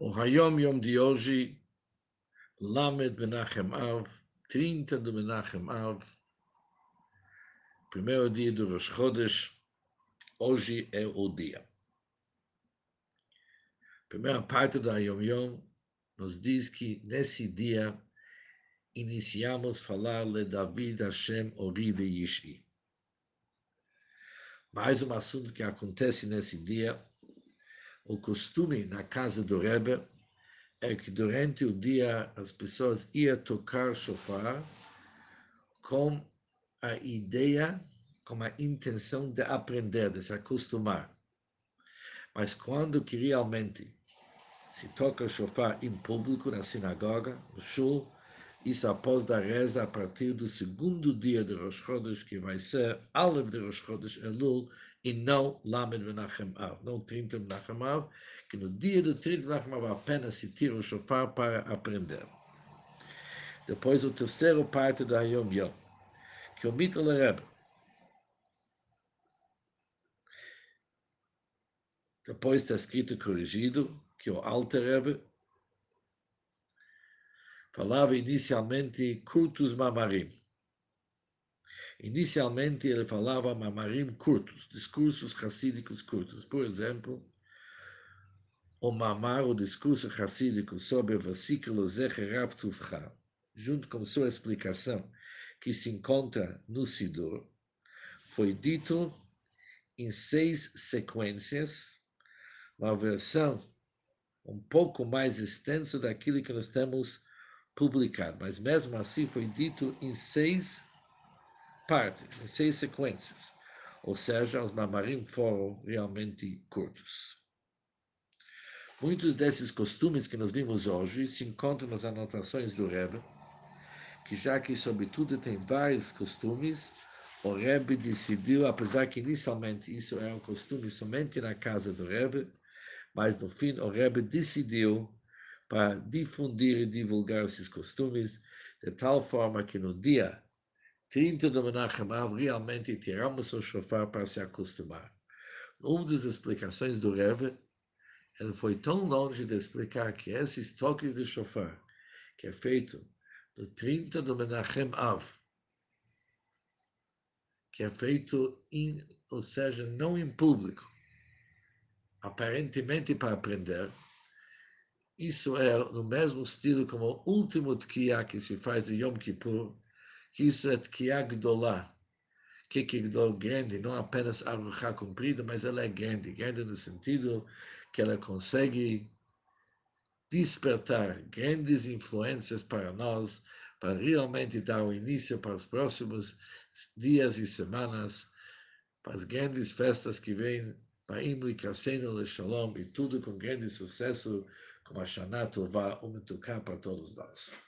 O Hayom Yom de hoje, Lamed Menachem Av, 30 de Menachem Av, primeiro dia do Rosh Chodesh, hoje é o dia. Primeira parte da Yom Yom nos diz que nesse dia iniciamos a falar de David Hashem Orive Yishi. Mais um assunto que acontece nesse dia o costume na casa do Rebbe é que durante o dia as pessoas iam tocar shofar com a ideia, com a intenção de aprender, de se acostumar. Mas quando que realmente se toca shofar em público, na sinagoga, no shul, isso após da reza a partir do segundo dia de Rosh Chodesh, que vai ser Aleph de Rosh Chodesh Elul, e não Lamed Menachem Av, não 30 Menachem Av, que no dia do 30 Menachem Av apenas se tira o shofar para aprender. Depois o terceiro parte da Yom Yom, que o Mittel Rebbe, depois está escrito corrigido, que o Alter Rebbe falava inicialmente curtos mamarim, Inicialmente ele falava mamarim curtos, discursos racídicos curtos. Por exemplo, o mamar, o discurso racídico sobre o versículo Zecherav Tuvcha, junto com sua explicação, que se encontra no Sidur, foi dito em seis sequências, uma versão um pouco mais extensa daquilo que nós temos publicado, mas mesmo assim foi dito em seis partes, em seis sequências. Ou seja, os mamarim foram realmente curtos. Muitos desses costumes que nós vimos hoje se encontram nas anotações do Rebbe, que já que, sobretudo, tem vários costumes, o Rebbe decidiu, apesar que inicialmente isso era um costume somente na casa do Rebbe, mas no fim o Rebbe decidiu para difundir e divulgar esses costumes, de tal forma que no dia 30 do Menachem Av, realmente tiramos o shofar para se acostumar. Uma das explicações do Rebbe, ele foi tão longe de explicar que esses toques de shofar, que é feito no 30 do Menachem Av, que é feito, em, ou seja, não em público, aparentemente para aprender, isso é no mesmo estilo como o último tkiá que se faz em Yom Kippur, que isso é Tkiá Gdolá. Que que Gdol grande, não apenas Aruchá comprida, mas ela é grande. Grande no sentido que ela consegue despertar grandes influências para nós, para realmente dar o início para os próximos dias e semanas, para as grandes festas que vêm, para Imri, Kassenu, Shalom, e tudo com grande sucesso, com a Shana Tová, um para todos nós.